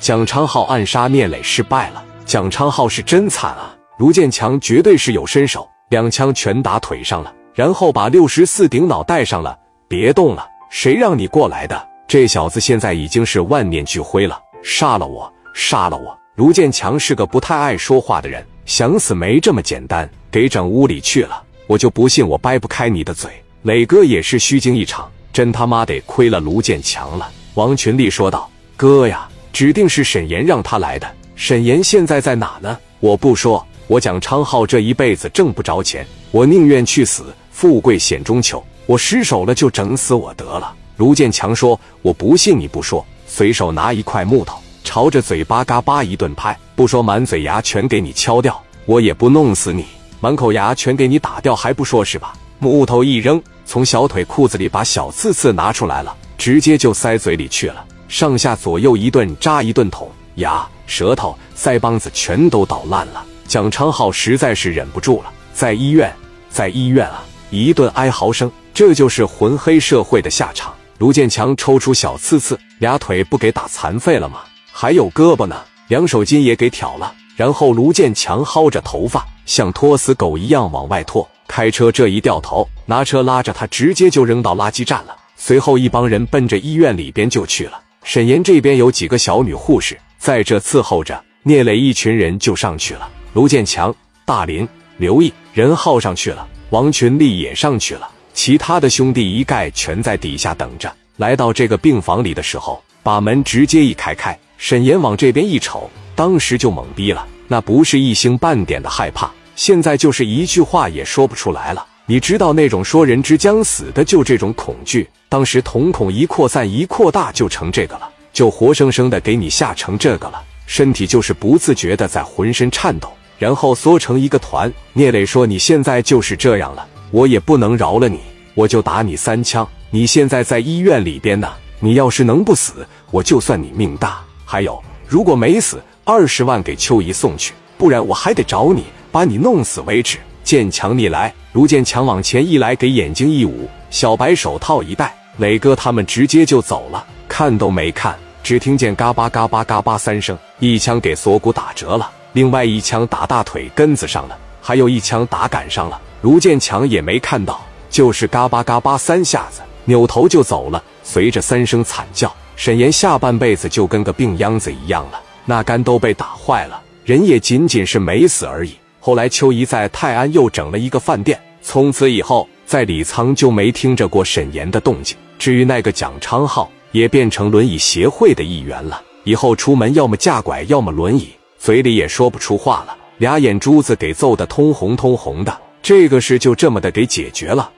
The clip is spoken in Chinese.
蒋昌浩暗杀聂磊失败了，蒋昌浩是真惨啊！卢建强绝对是有身手，两枪全打腿上了，然后把六十四顶脑袋上了，别动了，谁让你过来的？这小子现在已经是万念俱灰了，杀了我，杀了我！卢建强是个不太爱说话的人，想死没这么简单，给整屋里去了，我就不信我掰不开你的嘴。磊哥也是虚惊一场，真他妈得亏了卢建强了。王群力说道：“哥呀。”指定是沈岩让他来的。沈岩现在在哪呢？我不说，我蒋昌浩这一辈子挣不着钱，我宁愿去死，富贵险中求。我失手了就整死我得了。卢建强说：“我不信你不说。”随手拿一块木头，朝着嘴巴嘎巴一顿拍，不说满嘴牙全给你敲掉，我也不弄死你，满口牙全给你打掉，还不说是吧？木头一扔，从小腿裤子里把小刺刺拿出来了，直接就塞嘴里去了。上下左右一顿扎一顿捅，牙、舌头、腮帮子全都捣烂了。蒋昌浩实在是忍不住了，在医院，在医院啊！一顿哀嚎声，这就是混黑社会的下场。卢建强抽出小刺刺，俩腿不给打残废了吗？还有胳膊呢，两手筋也给挑了。然后卢建强薅着头发，像拖死狗一样往外拖。开车这一掉头，拿车拉着他直接就扔到垃圾站了。随后一帮人奔着医院里边就去了。沈岩这边有几个小女护士在这伺候着，聂磊一群人就上去了。卢建强、大林、刘毅、任浩上去了，王群力也上去了，其他的兄弟一概全在底下等着。来到这个病房里的时候，把门直接一开开，沈岩往这边一瞅，当时就懵逼了，那不是一星半点的害怕，现在就是一句话也说不出来了。你知道那种说人之将死的，就这种恐惧。当时瞳孔一扩散一扩大，就成这个了，就活生生的给你吓成这个了，身体就是不自觉的在浑身颤抖，然后缩成一个团。聂磊说：“你现在就是这样了，我也不能饶了你，我就打你三枪。你现在在医院里边呢，你要是能不死，我就算你命大。还有，如果没死，二十万给秋姨送去，不然我还得找你，把你弄死为止。”建强，你来！卢建强往前一来，给眼睛一捂，小白手套一戴，磊哥他们直接就走了，看都没看，只听见嘎巴嘎巴嘎巴三声，一枪给锁骨打折了，另外一枪打大腿根子上了，还有一枪打杆上了。卢建强也没看到，就是嘎巴嘎巴三下子，扭头就走了。随着三声惨叫，沈岩下半辈子就跟个病秧子一样了，那肝都被打坏了，人也仅仅是没死而已。后来，秋怡在泰安又整了一个饭店。从此以后，在李沧就没听着过沈岩的动静。至于那个蒋昌浩，也变成轮椅协会的一员了。以后出门要么架拐，要么轮椅，嘴里也说不出话了，俩眼珠子给揍得通红通红的。这个事就这么的给解决了。